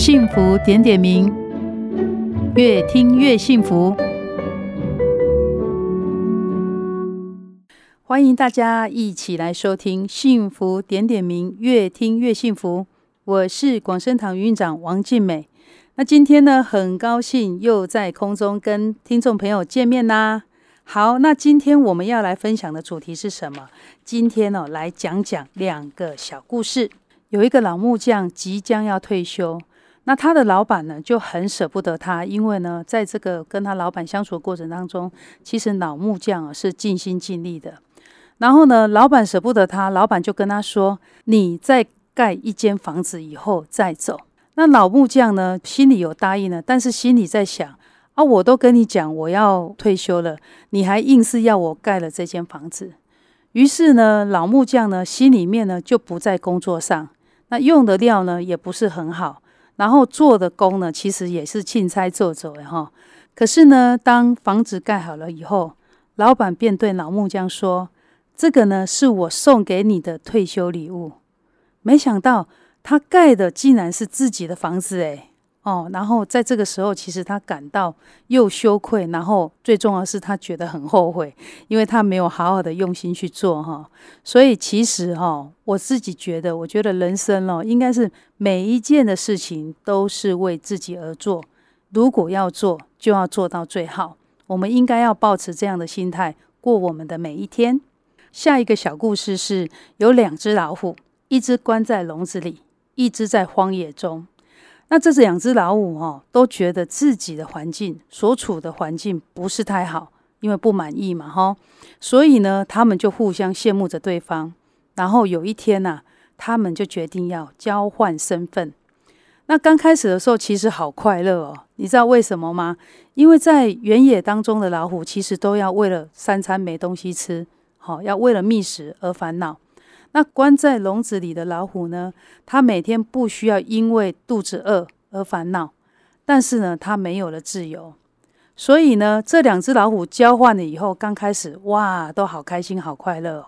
幸福点点名，越听越幸福。欢迎大家一起来收听《幸福点点名》，越听越幸福。我是广生堂院长王静美。那今天呢，很高兴又在空中跟听众朋友见面啦。好，那今天我们要来分享的主题是什么？今天、哦，来讲讲两个小故事。有一个老木匠即将要退休，那他的老板呢就很舍不得他，因为呢，在这个跟他老板相处的过程当中，其实老木匠啊是尽心尽力的。然后呢，老板舍不得他，老板就跟他说：“你再盖一间房子以后再走。”那老木匠呢，心里有答应了，但是心里在想：“啊，我都跟你讲我要退休了，你还硬是要我盖了这间房子。”于是呢，老木匠呢心里面呢就不在工作上，那用的料呢也不是很好，然后做的工呢其实也是钦差做做的哈。可是呢，当房子盖好了以后，老板便对老木匠说。这个呢，是我送给你的退休礼物。没想到他盖的竟然是自己的房子，诶哦，然后在这个时候，其实他感到又羞愧，然后最重要是他觉得很后悔，因为他没有好好的用心去做哈。所以其实哈，我自己觉得，我觉得人生哦，应该是每一件的事情都是为自己而做。如果要做，就要做到最好。我们应该要抱持这样的心态过我们的每一天。下一个小故事是有两只老虎，一只关在笼子里，一只在荒野中。那这是两只老虎哦，都觉得自己的环境所处的环境不是太好，因为不满意嘛，哈。所以呢，他们就互相羡慕着对方。然后有一天呐，他们就决定要交换身份。那刚开始的时候，其实好快乐哦。你知道为什么吗？因为在原野当中的老虎，其实都要为了三餐没东西吃。好，要为了觅食而烦恼。那关在笼子里的老虎呢？它每天不需要因为肚子饿而烦恼，但是呢，它没有了自由。所以呢，这两只老虎交换了以后，刚开始哇，都好开心、好快乐哦。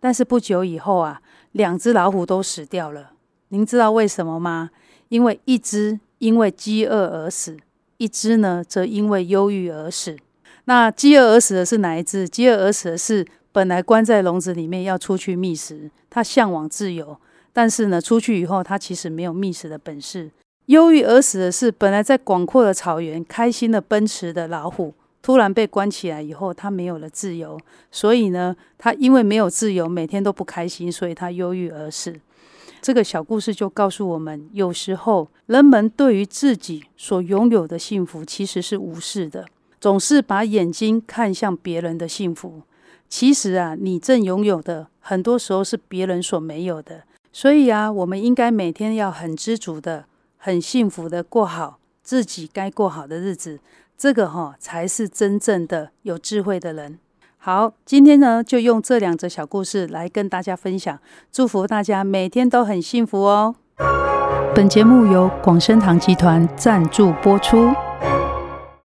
但是不久以后啊，两只老虎都死掉了。您知道为什么吗？因为一只因为饥饿而死，一只呢则因为忧郁而死。那饥饿而死的是哪一只？饥饿而死的是。本来关在笼子里面要出去觅食，他向往自由，但是呢，出去以后他其实没有觅食的本事。忧郁而死的是本来在广阔的草原开心的奔驰的老虎，突然被关起来以后，他没有了自由，所以呢，他因为没有自由，每天都不开心，所以他忧郁而死。这个小故事就告诉我们，有时候人们对于自己所拥有的幸福其实是无视的，总是把眼睛看向别人的幸福。其实啊，你正拥有的很多时候是别人所没有的，所以啊，我们应该每天要很知足的、很幸福的过好自己该过好的日子。这个哈、才是真正的有智慧的人。好，今天呢就用这两则小故事来跟大家分享，祝福大家每天都很幸福哦。本节目由广生堂集团赞助播出。